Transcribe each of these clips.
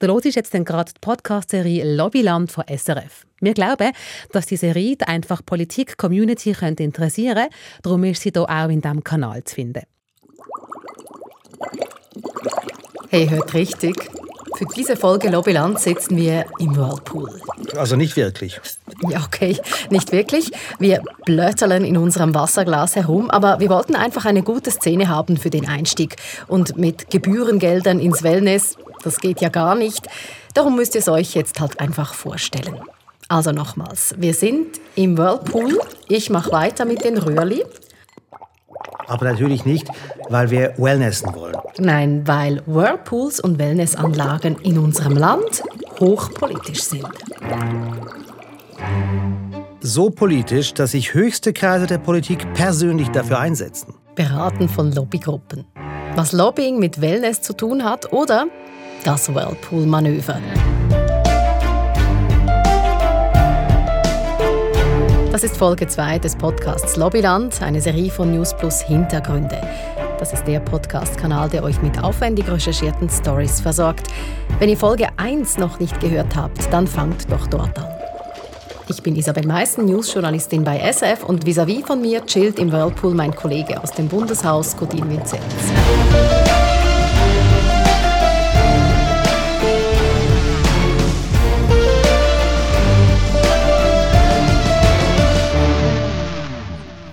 Du hörst jetzt gerade die Podcast-Serie Lobbyland von SRF. Wir glauben, dass die Serie einfach Politik-Community interessieren könnte. Darum ist sie hier auch in diesem Kanal zu finden. Hey, hört richtig. Für diese Folge Lobbyland sitzen wir im Whirlpool. Also nicht wirklich. Ja, okay, nicht wirklich. Wir blötteln in unserem Wasserglas herum, aber wir wollten einfach eine gute Szene haben für den Einstieg. Und mit Gebührengeldern ins Wellness, das geht ja gar nicht. Darum müsst ihr es euch jetzt halt einfach vorstellen. Also nochmals, wir sind im Whirlpool. Ich mache weiter mit den Röhrli. Aber natürlich nicht, weil wir Wellnessen wollen. Nein, weil Whirlpools und Wellnessanlagen in unserem Land hochpolitisch sind. So politisch, dass sich höchste Kreise der Politik persönlich dafür einsetzen. Beraten von Lobbygruppen. Was Lobbying mit Wellness zu tun hat oder das Whirlpool-Manöver. Das ist Folge 2 des Podcasts Lobbyland, eine Serie von News Plus Hintergründe. Das ist der Podcast-Kanal, der euch mit aufwendig recherchierten Stories versorgt. Wenn ihr Folge 1 noch nicht gehört habt, dann fangt doch dort an. Ich bin Isabel Meissen, News-Journalistin bei SF und vis-à-vis -vis von mir chillt im Whirlpool mein Kollege aus dem Bundeshaus, Codin Vinzenz.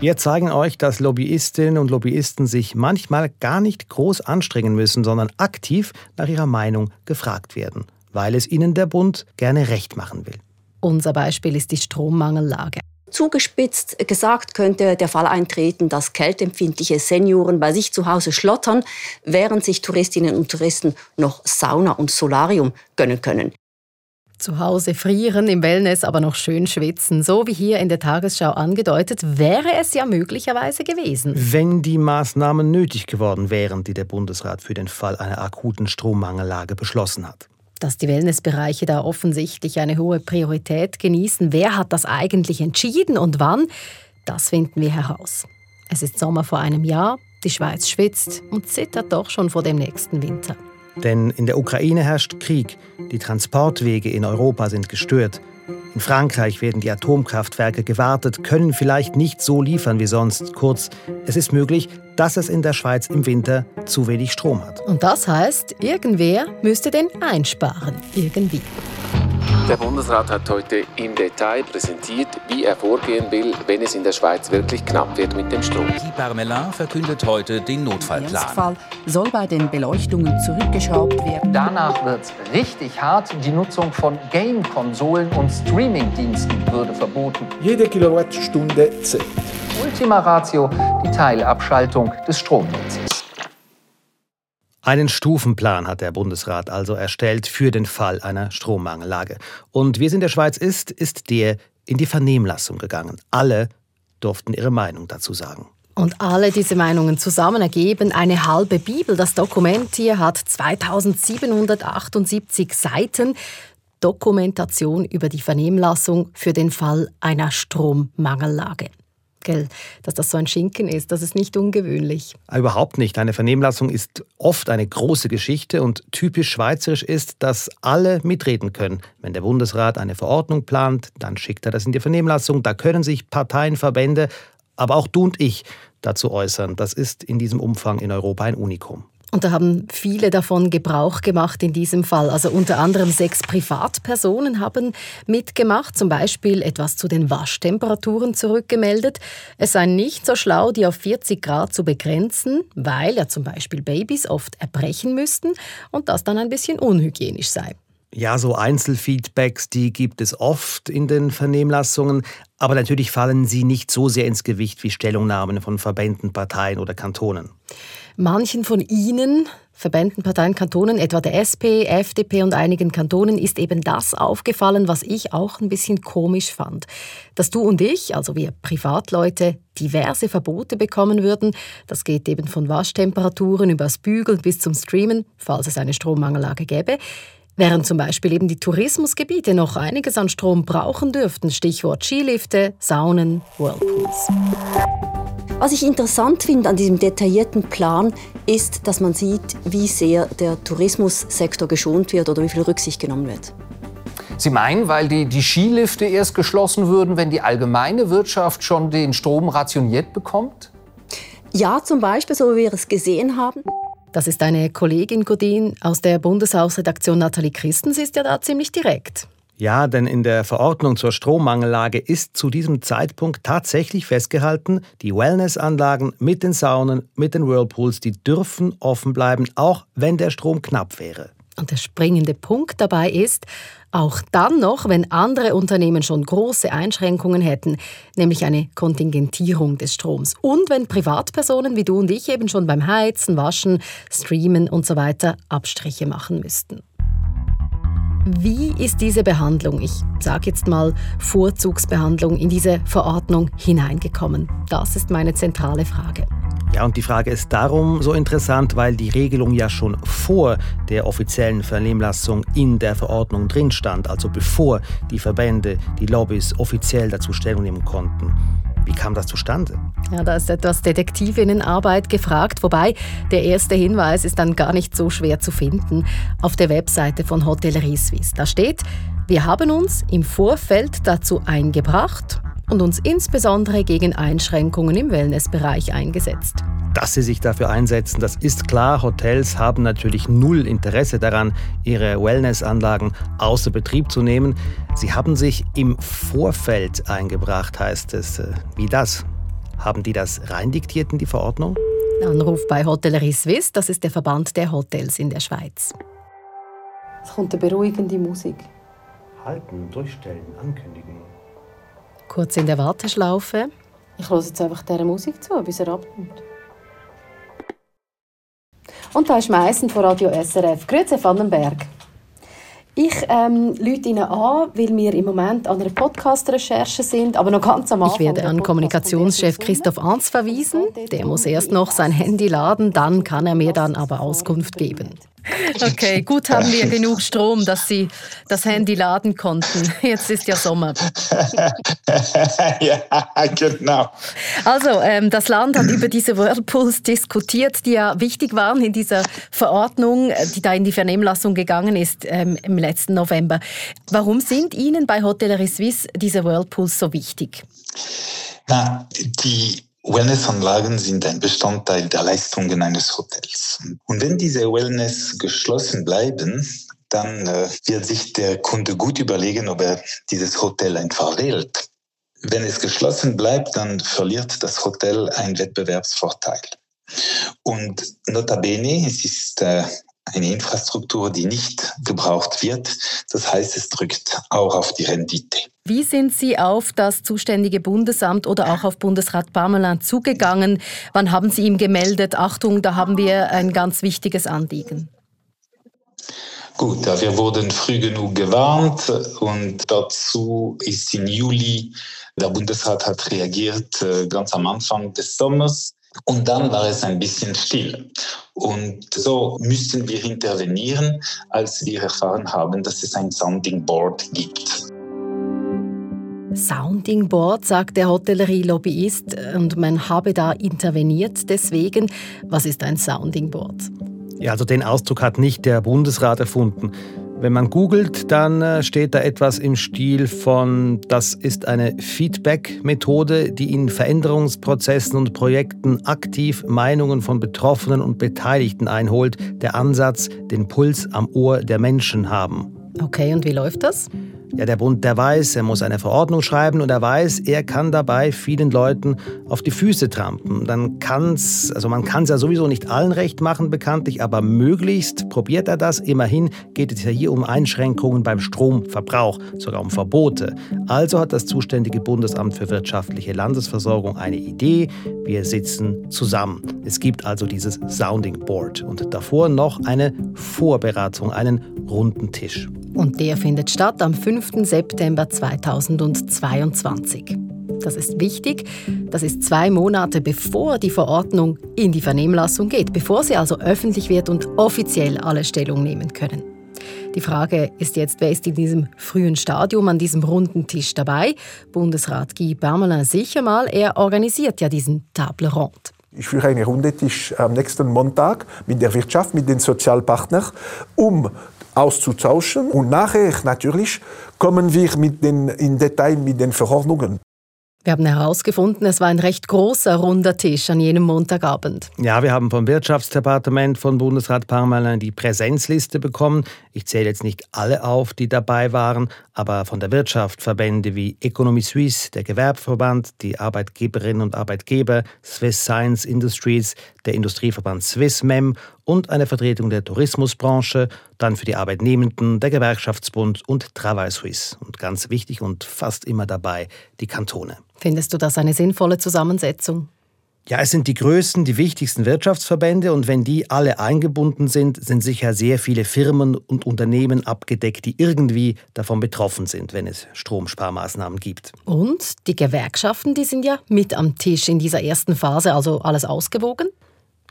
Wir zeigen euch, dass Lobbyistinnen und Lobbyisten sich manchmal gar nicht groß anstrengen müssen, sondern aktiv nach ihrer Meinung gefragt werden, weil es ihnen der Bund gerne recht machen will. Unser Beispiel ist die Strommangellage. Zugespitzt gesagt könnte der Fall eintreten, dass kältempfindliche Senioren bei sich zu Hause schlottern, während sich Touristinnen und Touristen noch Sauna und Solarium gönnen können. Zu Hause frieren, im Wellness aber noch schön schwitzen. So wie hier in der Tagesschau angedeutet, wäre es ja möglicherweise gewesen. Wenn die Maßnahmen nötig geworden wären, die der Bundesrat für den Fall einer akuten Strommangellage beschlossen hat. Dass die Wellnessbereiche da offensichtlich eine hohe Priorität genießen, wer hat das eigentlich entschieden und wann, das finden wir heraus. Es ist Sommer vor einem Jahr, die Schweiz schwitzt und zittert doch schon vor dem nächsten Winter. Denn in der Ukraine herrscht Krieg, die Transportwege in Europa sind gestört. In Frankreich werden die Atomkraftwerke gewartet, können vielleicht nicht so liefern wie sonst. Kurz, es ist möglich, dass es in der Schweiz im Winter zu wenig Strom hat. Und das heißt, irgendwer müsste den einsparen. Irgendwie. Der Bundesrat hat heute im Detail präsentiert, wie er vorgehen will, wenn es in der Schweiz wirklich knapp wird mit dem Strom. Guy Parmelin verkündet heute den Notfallplan. Der Ernstfall soll bei den Beleuchtungen zurückgeschraubt werden. Danach wird es richtig hart. Die Nutzung von Game-Konsolen und Streaming-Diensten würde verboten. Jede Kilowattstunde zählt. Ultima Ratio, die Teilabschaltung des Stromnetzes. Einen Stufenplan hat der Bundesrat also erstellt für den Fall einer Strommangellage. Und wie es in der Schweiz ist, ist der in die Vernehmlassung gegangen. Alle durften ihre Meinung dazu sagen. Und alle diese Meinungen zusammen ergeben eine halbe Bibel. Das Dokument hier hat 2778 Seiten. Dokumentation über die Vernehmlassung für den Fall einer Strommangellage. Gell, dass das so ein Schinken ist, das ist nicht ungewöhnlich. Überhaupt nicht. Eine Vernehmlassung ist oft eine große Geschichte und typisch schweizerisch ist, dass alle mitreden können. Wenn der Bundesrat eine Verordnung plant, dann schickt er das in die Vernehmlassung. Da können sich Parteien, Verbände, aber auch du und ich dazu äußern. Das ist in diesem Umfang in Europa ein Unikum. Und da haben viele davon Gebrauch gemacht in diesem Fall. Also unter anderem sechs Privatpersonen haben mitgemacht, zum Beispiel etwas zu den Waschtemperaturen zurückgemeldet. Es sei nicht so schlau, die auf 40 Grad zu begrenzen, weil ja zum Beispiel Babys oft erbrechen müssten und das dann ein bisschen unhygienisch sei. Ja, so Einzelfeedbacks, die gibt es oft in den Vernehmlassungen, aber natürlich fallen sie nicht so sehr ins Gewicht wie Stellungnahmen von Verbänden, Parteien oder Kantonen. Manchen von ihnen, Verbänden, Parteien, Kantonen, etwa der SP, FDP und einigen Kantonen, ist eben das aufgefallen, was ich auch ein bisschen komisch fand. Dass du und ich, also wir Privatleute, diverse Verbote bekommen würden, das geht eben von Waschtemperaturen übers Bügeln bis zum Streamen, falls es eine Strommangellage gäbe, Während zum Beispiel eben die Tourismusgebiete noch einiges an Strom brauchen dürften, Stichwort Skilifte, Saunen, Whirlpools. Was ich interessant finde an diesem detaillierten Plan, ist, dass man sieht, wie sehr der Tourismussektor geschont wird oder wie viel Rücksicht genommen wird. Sie meinen, weil die, die Skilifte erst geschlossen würden, wenn die allgemeine Wirtschaft schon den Strom rationiert bekommt? Ja, zum Beispiel, so wie wir es gesehen haben. Das ist eine Kollegin Godin aus der Bundeshausredaktion Nathalie Christens, ist ja da ziemlich direkt. Ja, denn in der Verordnung zur Strommangellage ist zu diesem Zeitpunkt tatsächlich festgehalten, die Wellnessanlagen mit den Saunen, mit den Whirlpools, die dürfen offen bleiben, auch wenn der Strom knapp wäre. Und der springende Punkt dabei ist, auch dann noch, wenn andere Unternehmen schon große Einschränkungen hätten, nämlich eine Kontingentierung des Stroms. Und wenn Privatpersonen wie du und ich eben schon beim Heizen, Waschen, Streamen und so weiter Abstriche machen müssten. Wie ist diese Behandlung, ich sage jetzt mal Vorzugsbehandlung, in diese Verordnung hineingekommen? Das ist meine zentrale Frage. Ja, und die Frage ist darum so interessant, weil die Regelung ja schon vor der offiziellen Vernehmlassung in der Verordnung drin stand, also bevor die Verbände, die Lobbys offiziell dazu Stellung nehmen konnten. Wie kam das zustande? Ja, da ist etwas Detektivinnenarbeit gefragt, wobei der erste Hinweis ist dann gar nicht so schwer zu finden auf der Webseite von Hotellerie Suisse. Da steht, wir haben uns im Vorfeld dazu eingebracht, und uns insbesondere gegen Einschränkungen im Wellnessbereich eingesetzt. Dass sie sich dafür einsetzen, das ist klar. Hotels haben natürlich null Interesse daran, ihre Wellnessanlagen außer Betrieb zu nehmen. Sie haben sich im Vorfeld eingebracht, heißt es. Wie das? Haben die das reindiktiert in die Verordnung? Anruf bei Hotellerie Suisse, das ist der Verband der Hotels in der Schweiz. Es kommt eine beruhigende Musik. Halten, durchstellen, ankündigen. Kurz in der Warteschlaufe. Ich höre jetzt einfach dieser Musik zu, bis er abnimmt. Und da ist Meissen von Radio SRF. Grüezi Vandenberg. Ich ähm, lüte Ihnen an, weil wir im Moment an einer Podcast-Recherche sind, aber noch ganz am Anfang. Ich werde an Kommunikationschef Christoph Arns verwiesen. Der muss erst noch sein Handy laden, dann kann er mir dann aber Auskunft geben. Okay, gut haben wir genug Strom, dass Sie das Handy laden konnten. Jetzt ist ja Sommer. ja, genau. Also, ähm, das Land hat über diese Whirlpools diskutiert, die ja wichtig waren in dieser Verordnung, die da in die Vernehmlassung gegangen ist ähm, im letzten November. Warum sind Ihnen bei Hotellerie Suisse diese Whirlpools so wichtig? Na, die Wellnessanlagen sind ein Bestandteil der Leistungen eines Hotels. Und wenn diese Wellness geschlossen bleiben, dann äh, wird sich der Kunde gut überlegen, ob er dieses Hotel einfach wählt. Wenn es geschlossen bleibt, dann verliert das Hotel einen Wettbewerbsvorteil. Und notabene, es ist äh, eine Infrastruktur, die nicht gebraucht wird. Das heißt, es drückt auch auf die Rendite. Wie sind Sie auf das zuständige Bundesamt oder auch auf Bundesrat Parmelan zugegangen? Wann haben Sie ihm gemeldet, Achtung, da haben wir ein ganz wichtiges Anliegen? Gut, wir wurden früh genug gewarnt und dazu ist im Juli der Bundesrat hat reagiert äh, ganz am Anfang des Sommers und dann war es ein bisschen still. Und so müssten wir intervenieren, als wir erfahren haben, dass es ein Sounding Board gibt. Sounding Board, sagt der Hotellerie-Lobbyist, und man habe da interveniert. Deswegen, was ist ein Sounding Board? Ja, also den Ausdruck hat nicht der Bundesrat erfunden. Wenn man googelt, dann äh, steht da etwas im Stil von, das ist eine Feedback-Methode, die in Veränderungsprozessen und Projekten aktiv Meinungen von Betroffenen und Beteiligten einholt. Der Ansatz, den Puls am Ohr der Menschen haben. Okay, und wie läuft das? Ja, der Bund, der weiß, er muss eine Verordnung schreiben und er weiß, er kann dabei vielen Leuten auf die Füße trampen. Dann kann's, also man kann es ja sowieso nicht allen recht machen, bekanntlich, aber möglichst probiert er das. Immerhin geht es ja hier um Einschränkungen beim Stromverbrauch, sogar um Verbote. Also hat das zuständige Bundesamt für wirtschaftliche Landesversorgung eine Idee. Wir sitzen zusammen. Es gibt also dieses Sounding Board und davor noch eine Vorberatung, einen runden Tisch. Und der findet statt am 5. September 2022. Das ist wichtig. Das ist zwei Monate bevor die Verordnung in die Vernehmlassung geht, bevor sie also öffentlich wird und offiziell alle Stellung nehmen können. Die Frage ist jetzt, wer ist in diesem frühen Stadium an diesem runden Tisch dabei? Bundesrat Guy Parmelin sicher mal, er organisiert ja diesen Table Ronde. Ich führe einen Rundetisch am nächsten Montag mit der Wirtschaft, mit den Sozialpartnern, um auszutauschen. Und nachher natürlich kommen wir mit den, in Detail mit den Verordnungen. Wir haben herausgefunden, es war ein recht großer runder Tisch an jenem Montagabend. Ja, wir haben vom Wirtschaftsdepartement von Bundesrat Parmelin die Präsenzliste bekommen. Ich zähle jetzt nicht alle auf, die dabei waren, aber von der Wirtschaft Verbände wie Economie Suisse, der Gewerbeverband, die Arbeitgeberinnen und Arbeitgeber, Swiss Science Industries, der Industrieverband SwissMem und eine Vertretung der Tourismusbranche, dann für die Arbeitnehmenden der Gewerkschaftsbund und Travail Suisse. Und ganz wichtig und fast immer dabei die Kantone. Findest du das eine sinnvolle Zusammensetzung? Ja, es sind die größten, die wichtigsten Wirtschaftsverbände und wenn die alle eingebunden sind, sind sicher sehr viele Firmen und Unternehmen abgedeckt, die irgendwie davon betroffen sind, wenn es Stromsparmaßnahmen gibt. Und die Gewerkschaften, die sind ja mit am Tisch in dieser ersten Phase, also alles ausgewogen?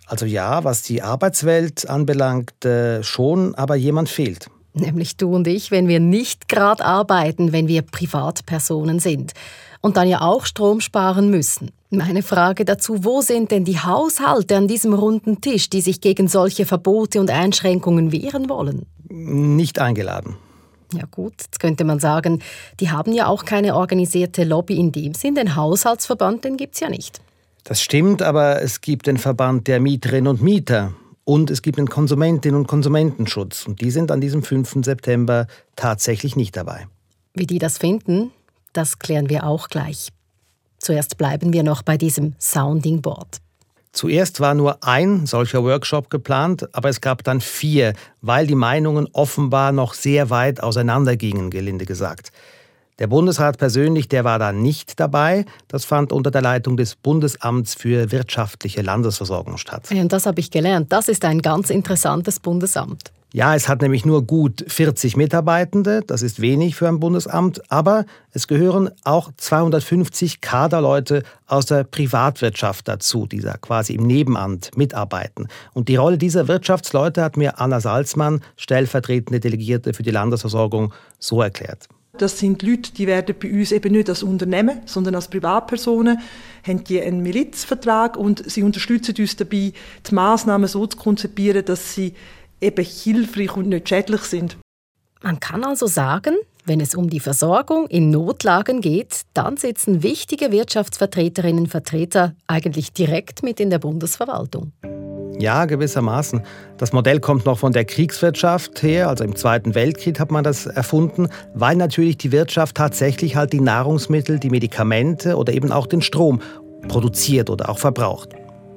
Also ja, was die Arbeitswelt anbelangt, äh, schon, aber jemand fehlt. Nämlich du und ich, wenn wir nicht gerade arbeiten, wenn wir Privatpersonen sind. Und dann ja auch Strom sparen müssen. Meine Frage dazu, wo sind denn die Haushalte an diesem runden Tisch, die sich gegen solche Verbote und Einschränkungen wehren wollen? Nicht eingeladen. Ja gut, jetzt könnte man sagen, die haben ja auch keine organisierte Lobby in dem Sinn, den Haushaltsverband, den gibt es ja nicht. Das stimmt, aber es gibt den Verband der Mieterinnen und Mieter und es gibt den Konsumentinnen und Konsumentenschutz und die sind an diesem 5. September tatsächlich nicht dabei. Wie die das finden, das klären wir auch gleich. Zuerst bleiben wir noch bei diesem Sounding Board. Zuerst war nur ein solcher Workshop geplant, aber es gab dann vier, weil die Meinungen offenbar noch sehr weit auseinandergingen, gelinde gesagt. Der Bundesrat persönlich, der war da nicht dabei. Das fand unter der Leitung des Bundesamts für wirtschaftliche Landesversorgung statt. Ja, und das habe ich gelernt. Das ist ein ganz interessantes Bundesamt. Ja, es hat nämlich nur gut 40 Mitarbeitende, das ist wenig für ein Bundesamt, aber es gehören auch 250 Kaderleute aus der Privatwirtschaft dazu, die da quasi im Nebenamt mitarbeiten. Und die Rolle dieser Wirtschaftsleute hat mir Anna Salzmann, stellvertretende Delegierte für die Landesversorgung, so erklärt. Das sind Leute, die werden bei uns eben nicht als Unternehmen, sondern als Privatpersonen, haben die einen Milizvertrag und sie unterstützen uns dabei, die Maßnahmen so zu konzipieren, dass sie eben hilfreich und nicht schädlich sind. Man kann also sagen, wenn es um die Versorgung in Notlagen geht, dann sitzen wichtige Wirtschaftsvertreterinnen und Vertreter eigentlich direkt mit in der Bundesverwaltung. Ja, gewissermaßen. Das Modell kommt noch von der Kriegswirtschaft her, also im Zweiten Weltkrieg hat man das erfunden, weil natürlich die Wirtschaft tatsächlich halt die Nahrungsmittel, die Medikamente oder eben auch den Strom produziert oder auch verbraucht.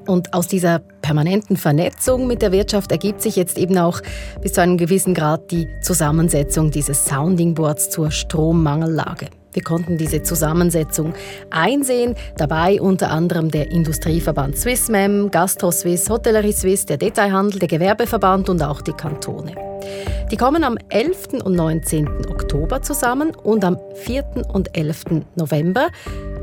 Und aus dieser permanenten Vernetzung mit der Wirtschaft ergibt sich jetzt eben auch bis zu einem gewissen Grad die Zusammensetzung dieses Sounding Boards zur Strommangellage. Wir konnten diese Zusammensetzung einsehen, dabei unter anderem der Industrieverband Swissmem, Gastro Suisse, Hotellerie Suisse, der Detailhandel, der Gewerbeverband und auch die Kantone. Die kommen am 11. und 19. Oktober zusammen und am 4. und 11. November.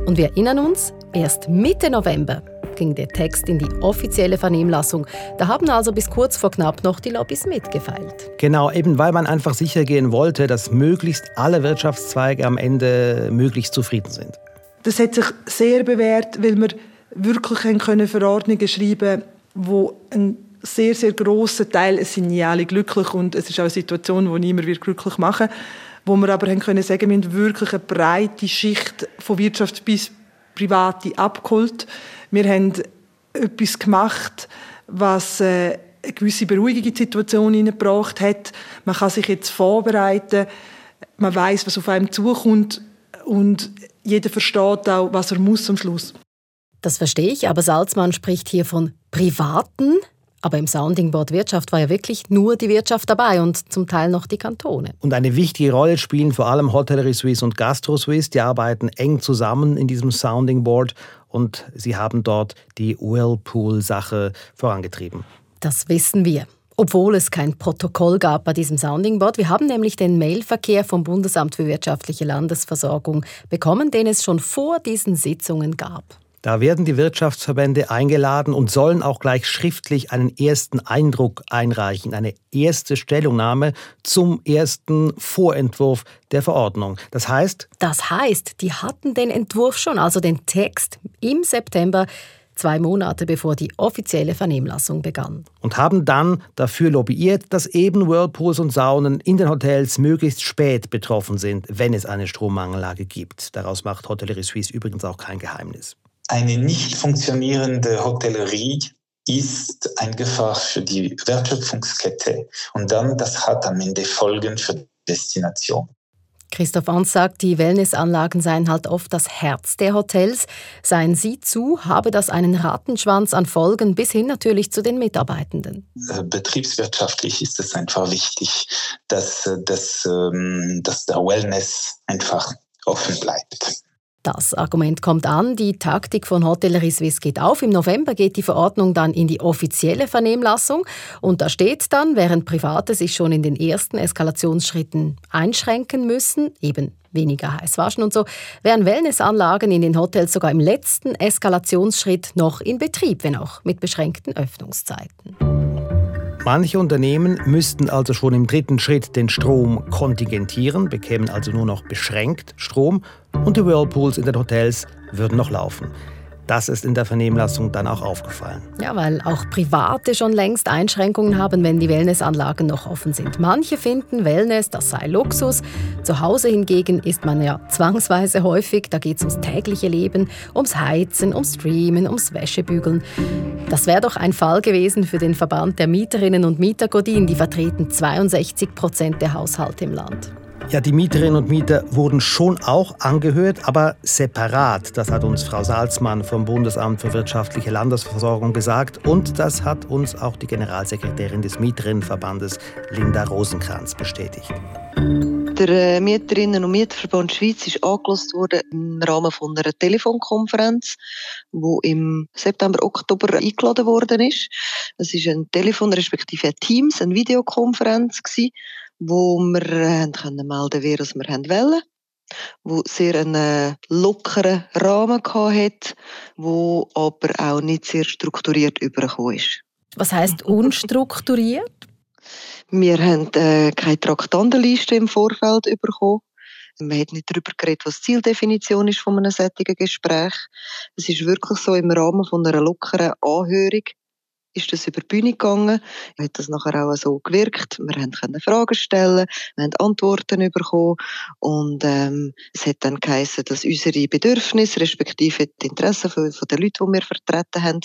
Und wir erinnern uns, erst Mitte November ging der Text in die offizielle Vernehmlassung. Da haben also bis kurz vor knapp noch die Lobbys mitgefeilt. Genau, eben weil man einfach sicher gehen wollte, dass möglichst alle Wirtschaftszweige am Ende möglichst zufrieden sind. Das hat sich sehr bewährt, weil wir wirklich können Verordnungen schreiben wo ein sehr, sehr grosser Teil, es sind nie alle glücklich und es ist auch eine Situation, die niemand wird glücklich machen wo wir aber haben können sagen, wir haben wirklich eine breite Schicht von Wirtschaft bis Private abgeholt. Wir haben etwas gemacht, was äh, eine gewisse Beruhigung in die Situation hineingebracht hat. Man kann sich jetzt vorbereiten, man weiß, was auf einem zukommt und jeder versteht auch, was er muss am Schluss. Das verstehe ich, aber Salzmann spricht hier von privaten aber im Sounding Board Wirtschaft war ja wirklich nur die Wirtschaft dabei und zum Teil noch die Kantone. Und eine wichtige Rolle spielen vor allem Hotellerie Suisse und Gastro Suisse. Die arbeiten eng zusammen in diesem Sounding Board und sie haben dort die Whirlpool-Sache vorangetrieben. Das wissen wir. Obwohl es kein Protokoll gab bei diesem Sounding Board. Wir haben nämlich den Mailverkehr vom Bundesamt für wirtschaftliche Landesversorgung bekommen, den es schon vor diesen Sitzungen gab. Da werden die Wirtschaftsverbände eingeladen und sollen auch gleich schriftlich einen ersten Eindruck einreichen, eine erste Stellungnahme zum ersten Vorentwurf der Verordnung. Das heißt? Das heißt, die hatten den Entwurf schon, also den Text im September zwei Monate bevor die offizielle Vernehmlassung begann. Und haben dann dafür lobbyiert, dass eben Whirlpools und Saunen in den Hotels möglichst spät betroffen sind, wenn es eine Strommangellage gibt. Daraus macht Hotellerie Suisse übrigens auch kein Geheimnis. Eine nicht funktionierende Hotellerie ist ein Gefahr für die Wertschöpfungskette und dann das hat am Ende Folgen für die Destination. Christoph Ans sagt, die Wellnessanlagen seien halt oft das Herz der Hotels. Seien Sie zu, habe das einen Rattenschwanz an Folgen bis hin natürlich zu den Mitarbeitenden. Äh, betriebswirtschaftlich ist es einfach wichtig, dass, äh, dass, ähm, dass der Wellness einfach offen bleibt. Das Argument kommt an, die Taktik von Hotellerie Suisse geht auf. Im November geht die Verordnung dann in die offizielle Vernehmlassung und da steht dann, während Private sich schon in den ersten Eskalationsschritten einschränken müssen, eben weniger heiß waschen und so, wären Wellnessanlagen in den Hotels sogar im letzten Eskalationsschritt noch in Betrieb, wenn auch mit beschränkten Öffnungszeiten. Manche Unternehmen müssten also schon im dritten Schritt den Strom kontingentieren, bekämen also nur noch beschränkt Strom und die Whirlpools in den Hotels würden noch laufen. Das ist in der Vernehmlassung dann auch aufgefallen. Ja, weil auch Private schon längst Einschränkungen haben, wenn die Wellnessanlagen noch offen sind. Manche finden Wellness, das sei Luxus. Zu Hause hingegen ist man ja zwangsweise häufig. Da geht es ums tägliche Leben, ums Heizen, ums Streamen, ums Wäschebügeln. Das wäre doch ein Fall gewesen für den Verband der Mieterinnen und Mieter Godin. Die vertreten 62 Prozent der Haushalte im Land. Ja, die Mieterinnen und Mieter wurden schon auch angehört, aber separat. Das hat uns Frau Salzmann vom Bundesamt für wirtschaftliche Landesversorgung gesagt. Und das hat uns auch die Generalsekretärin des Mieterinnenverbandes Linda Rosenkranz bestätigt. Der äh, Mieterinnen- und Mieterverband Schweiz ist angelost worden im Rahmen von einer Telefonkonferenz, wo im September, Oktober eingeladen worden ist. Es ist ein Telefon respektive Teams, eine Videokonferenz gewesen wo wir äh, können melden wer wir wollen wo sehr einen äh, lockeren Rahmen hat, wo aber auch nicht sehr strukturiert übergekommen ist. Was heißt unstrukturiert? Wir haben äh, keine Traktandenliste im Vorfeld bekommen. Man hat nicht darüber geredet, was die Zieldefinition ist von einem solchen Gespräch. Es ist wirklich so im Rahmen von einer lockeren Anhörung ist das über die Bühne gegangen. Hat das nachher auch so gewirkt. Wir können Fragen stellen, wir haben Antworten bekommen und ähm, es hat dann geheißen, dass unsere Bedürfnisse respektive die Interessen von, von den Leuten, die wir vertreten haben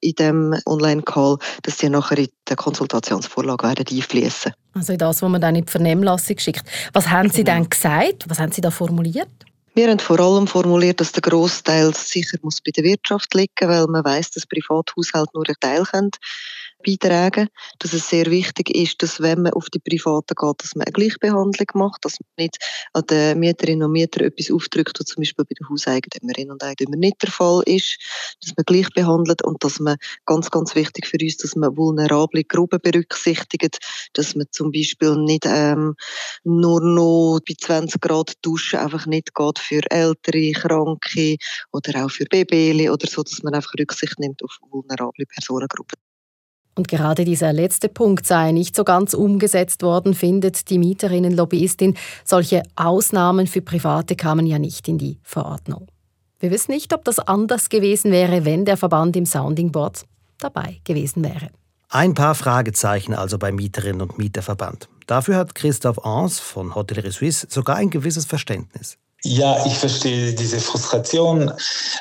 in dem Online-Call, dass sie nachher in die Konsultationsvorlage werden einfließen. Also das, was man dann in die Vernehmlassung schickt. Was haben Sie genau. dann gesagt? Was haben Sie da formuliert? Wir haben vor allem formuliert, dass der Großteil sicher muss bei der Wirtschaft liegen, weil man weiß, dass Privathaushalte nur einen Teil können beitragen, dass es sehr wichtig ist, dass wenn man auf die Privaten geht, dass man eine Gleichbehandlung macht, dass man nicht an den Mieterinnen und Mietern etwas aufdrückt, was zum Beispiel bei den Hauseigentümerinnen und Eigentümern nicht der Fall ist, dass man gleich behandelt und dass man, ganz, ganz wichtig für uns, dass man vulnerable Gruppen berücksichtigt, dass man zum Beispiel nicht ähm, nur noch bei 20 Grad duschen einfach nicht geht für ältere, kranke oder auch für Babys oder so, dass man einfach Rücksicht nimmt auf vulnerable Personengruppen. Und gerade dieser letzte Punkt sei nicht so ganz umgesetzt worden, findet die Mieterinnen-Lobbyistin. Solche Ausnahmen für Private kamen ja nicht in die Verordnung. Wir wissen nicht, ob das anders gewesen wäre, wenn der Verband im Sounding Board dabei gewesen wäre. Ein paar Fragezeichen also beim Mieterinnen- und Mieterverband. Dafür hat Christoph Ans von Hotellerie Suisse sogar ein gewisses Verständnis. Ja, ich verstehe diese Frustration,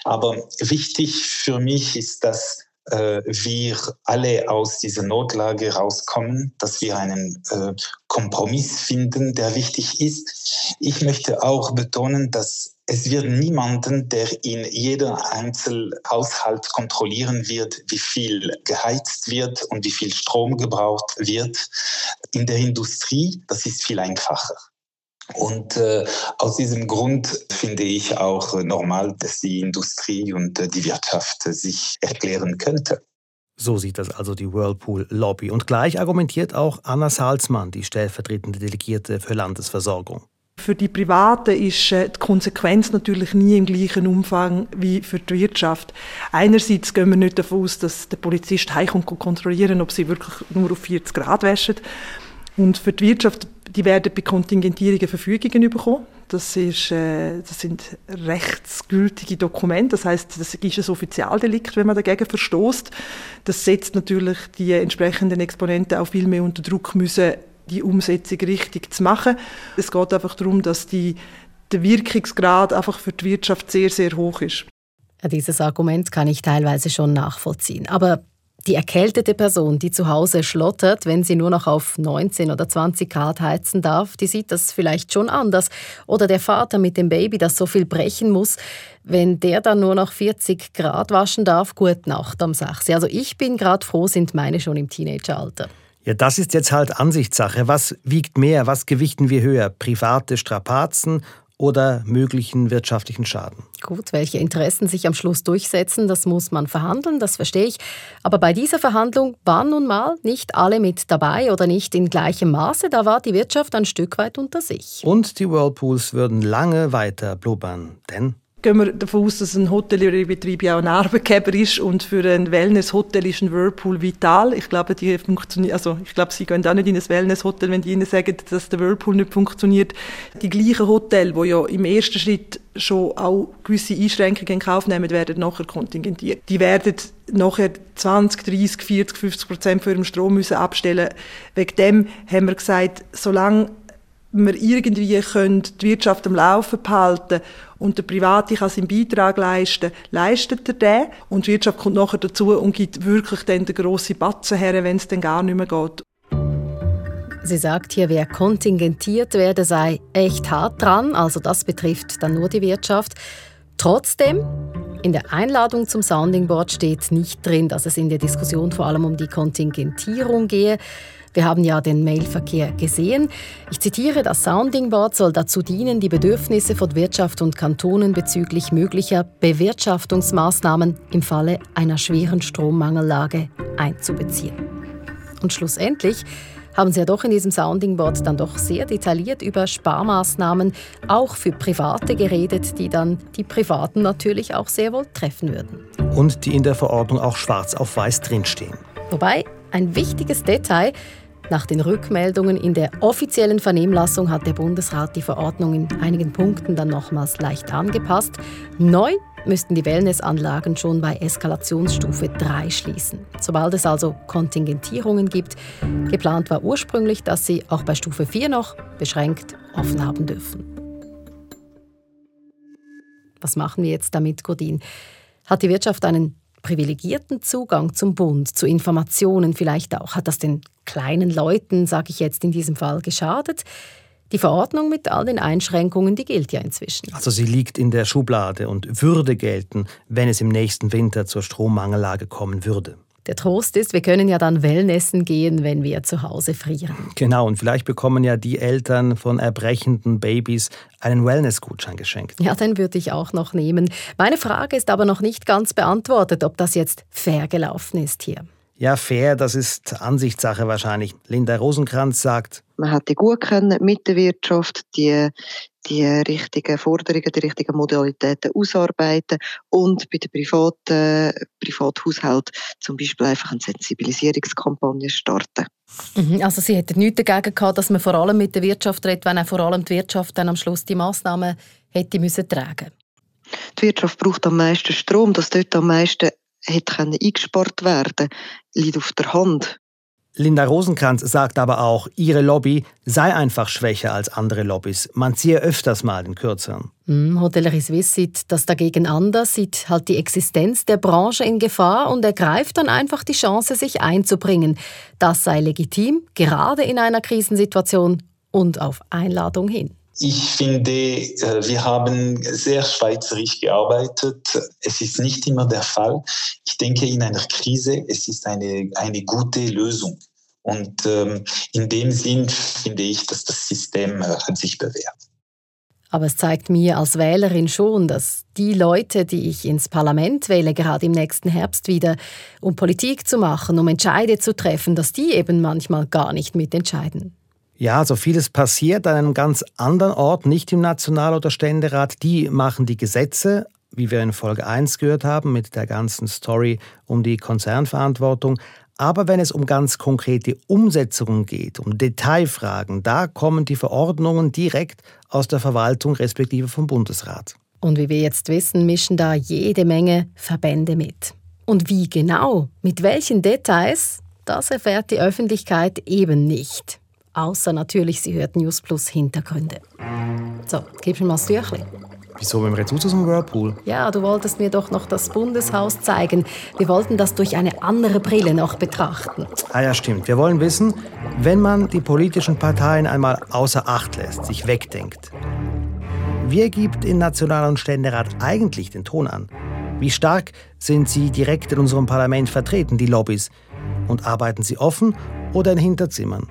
aber wichtig für mich ist, dass äh, wir alle aus dieser Notlage rauskommen, dass wir einen äh, Kompromiss finden, der wichtig ist. Ich möchte auch betonen, dass es wird niemanden, der in jeder Einzelhaushalt kontrollieren wird, wie viel geheizt wird und wie viel Strom gebraucht wird. In der Industrie, das ist viel einfacher. Und äh, aus diesem Grund finde ich auch normal, dass die Industrie und äh, die Wirtschaft sich erklären könnte. So sieht das also die Whirlpool-Lobby. Und gleich argumentiert auch Anna Salzmann, die stellvertretende Delegierte für Landesversorgung. Für die Privaten ist äh, die Konsequenz natürlich nie im gleichen Umfang wie für die Wirtschaft. Einerseits gehen wir nicht davon aus, dass der Polizist heimkommt und kontrollieren, ob sie wirklich nur auf 40 Grad waschen. Und für die Wirtschaft, die werden bei Kontingentierungen Verfügungen bekommen. Das, ist, äh, das sind rechtsgültige Dokumente. Das heißt, das ist ein Offizialdelikt, wenn man dagegen verstoßt. Das setzt natürlich die entsprechenden Exponenten auch viel mehr unter Druck müssen, die Umsetzung richtig zu machen. Es geht einfach darum, dass die, der Wirkungsgrad einfach für die Wirtschaft sehr, sehr hoch ist. Dieses Argument kann ich teilweise schon nachvollziehen. Aber die erkältete Person, die zu Hause schlottert, wenn sie nur noch auf 19 oder 20 Grad heizen darf, die sieht das vielleicht schon anders. Oder der Vater mit dem Baby, das so viel brechen muss, wenn der dann nur noch 40 Grad waschen darf, gut Nacht am 6. Also ich bin gerade froh, sind meine schon im Teenageralter. Ja, das ist jetzt halt Ansichtssache. Was wiegt mehr? Was gewichten wir höher? Private Strapazen oder möglichen wirtschaftlichen Schaden? Gut, welche Interessen sich am Schluss durchsetzen, das muss man verhandeln, das verstehe ich. Aber bei dieser Verhandlung waren nun mal nicht alle mit dabei oder nicht in gleichem Maße. Da war die Wirtschaft ein Stück weit unter sich. Und die Whirlpools würden lange weiter blubbern, denn gehen wir davon aus, dass ein Hotelleriebetrieb ja auch ein Arbeitgeber ist und für ein Wellness-Hotel ist ein Whirlpool vital. Ich glaube, die funktioniert, also ich glaube, sie gehen auch nicht in ein Wellness-Hotel, wenn die ihnen sagen, dass der Whirlpool nicht funktioniert. Die gleichen Hotels, die ja im ersten Schritt schon auch gewisse Einschränkungen in Kauf nehmen, werden nachher kontingentiert. Die werden nachher 20, 30, 40, 50 Prozent von ihrem Strom müssen abstellen. Wegen dem haben wir gesagt, solange wir irgendwie können die Wirtschaft am Laufen behalten und der Private kann seinen Beitrag leisten, leistet er den und die Wirtschaft kommt nachher dazu und gibt wirklich dann den grossen Batzen her, wenn es dann gar nicht mehr geht. Sie sagt hier, wer kontingentiert werde, sei echt hart dran, also das betrifft dann nur die Wirtschaft. Trotzdem, in der Einladung zum Sounding Board steht nicht drin, dass es in der Diskussion vor allem um die Kontingentierung gehe. Wir haben ja den Mailverkehr gesehen. Ich zitiere, das Sounding Board soll dazu dienen, die Bedürfnisse von Wirtschaft und Kantonen bezüglich möglicher Bewirtschaftungsmaßnahmen im Falle einer schweren Strommangellage einzubeziehen. Und schlussendlich haben Sie ja doch in diesem Sounding Board dann doch sehr detailliert über Sparmaßnahmen auch für Private geredet, die dann die Privaten natürlich auch sehr wohl treffen würden. Und die in der Verordnung auch schwarz auf weiß drinstehen. Wobei ein wichtiges Detail, nach den Rückmeldungen in der offiziellen Vernehmlassung hat der Bundesrat die Verordnung in einigen Punkten dann nochmals leicht angepasst. Neu müssten die Wellnessanlagen schon bei Eskalationsstufe 3 schließen. Sobald es also Kontingentierungen gibt, geplant war ursprünglich, dass sie auch bei Stufe 4 noch beschränkt offen haben dürfen. Was machen wir jetzt damit, Godin? Hat die Wirtschaft einen privilegierten Zugang zum Bund, zu Informationen vielleicht auch? Hat das den kleinen Leuten, sage ich jetzt in diesem Fall, geschadet? Die Verordnung mit all den Einschränkungen, die gilt ja inzwischen. Also sie liegt in der Schublade und würde gelten, wenn es im nächsten Winter zur Strommangellage kommen würde. Der Trost ist, wir können ja dann Wellnessen gehen, wenn wir zu Hause frieren. Genau, und vielleicht bekommen ja die Eltern von erbrechenden Babys einen Wellnessgutschein geschenkt. Ja, den würde ich auch noch nehmen. Meine Frage ist aber noch nicht ganz beantwortet, ob das jetzt fair gelaufen ist hier. Ja, fair, das ist Ansichtssache wahrscheinlich. Linda Rosenkranz sagt, man hätte gut können mit der Wirtschaft die, die richtigen Forderungen, die richtigen Modalitäten ausarbeiten und bei den privaten Privathaushalten zum Beispiel einfach eine Sensibilisierungskampagne starten. Mhm, also Sie hätten nichts dagegen gehabt, dass man vor allem mit der Wirtschaft redet, wenn auch vor allem die Wirtschaft dann am Schluss die Massnahmen hätte müssen tragen. Die Wirtschaft braucht am meisten Strom, dass dort am meisten hätte eingespart werden liegt auf der Hand. Linda Rosenkranz sagt aber auch, ihre Lobby sei einfach schwächer als andere Lobbys. Man ziehe öfters mal den Kürzeren. Mm, Hotellerie Suisse sieht das dagegen anders, sieht halt die Existenz der Branche in Gefahr und ergreift dann einfach die Chance, sich einzubringen. Das sei legitim, gerade in einer Krisensituation und auf Einladung hin. Ich finde, äh, wir haben sehr schweizerisch gearbeitet. Es ist nicht immer der Fall. Ich denke, in einer Krise, es ist eine, eine gute Lösung. Und ähm, in dem Sinn finde ich, dass das System äh, hat sich bewährt. Aber es zeigt mir als Wählerin schon, dass die Leute, die ich ins Parlament wähle, gerade im nächsten Herbst wieder, um Politik zu machen, um Entscheide zu treffen, dass die eben manchmal gar nicht mitentscheiden. Ja, so vieles passiert an einem ganz anderen Ort, nicht im National- oder Ständerat. Die machen die Gesetze, wie wir in Folge 1 gehört haben, mit der ganzen Story um die Konzernverantwortung. Aber wenn es um ganz konkrete Umsetzungen geht, um Detailfragen, da kommen die Verordnungen direkt aus der Verwaltung respektive vom Bundesrat. Und wie wir jetzt wissen, mischen da jede Menge Verbände mit. Und wie genau, mit welchen Details, das erfährt die Öffentlichkeit eben nicht. Außer natürlich, sie hört News Plus Hintergründe. So, gib mir mal das Tüchlein. Wieso, wenn wir jetzt aus dem Whirlpool? Ja, du wolltest mir doch noch das Bundeshaus zeigen. Wir wollten das durch eine andere Brille noch betrachten. Ah ja, stimmt. Wir wollen wissen, wenn man die politischen Parteien einmal außer Acht lässt, sich wegdenkt. Wer gibt in National- und Ständerat eigentlich den Ton an? Wie stark sind sie direkt in unserem Parlament vertreten, die Lobbys? Und arbeiten sie offen oder in Hinterzimmern?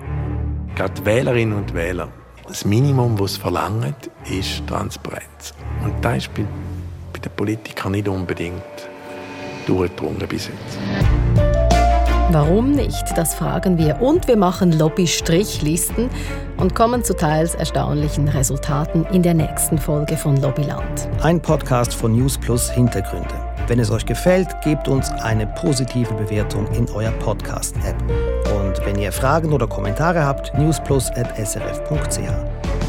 Gerade Wählerinnen und Wähler, das Minimum, was sie verlangen, ist Transparenz. Und das ist bei, bei den Politikern nicht unbedingt durchgedrungen bis jetzt. Warum nicht? Das fragen wir. Und wir machen Lobby-Strichlisten und kommen zu teils erstaunlichen Resultaten in der nächsten Folge von Lobbyland. Ein Podcast von News Plus Hintergründe. Wenn es euch gefällt, gebt uns eine positive Bewertung in eurer Podcast-App. Und wenn ihr Fragen oder Kommentare habt, newsplus.srf.ch.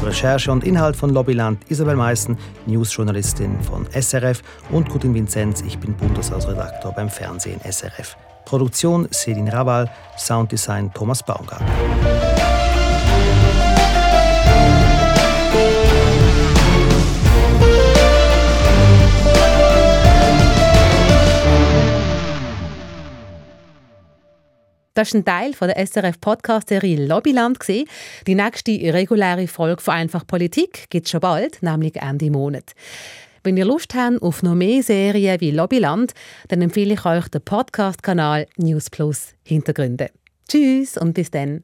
Recherche und Inhalt von Lobbyland, Isabel Meissen, Newsjournalistin von SRF und Kutin Vinzenz, ich bin Bundeshausredaktor beim Fernsehen SRF. Produktion Selin Raval, Sounddesign Thomas Baumgartner. Das war ein Teil der SRF-Podcast-Serie Lobbyland. Die nächste reguläre Folge von Einfach Politik gibt es schon bald, nämlich Ende Monat. Wenn ihr Lust habt auf noch mehr Serien wie Lobbyland, dann empfehle ich euch den Podcast-Kanal News Plus Hintergründe. Tschüss und bis dann.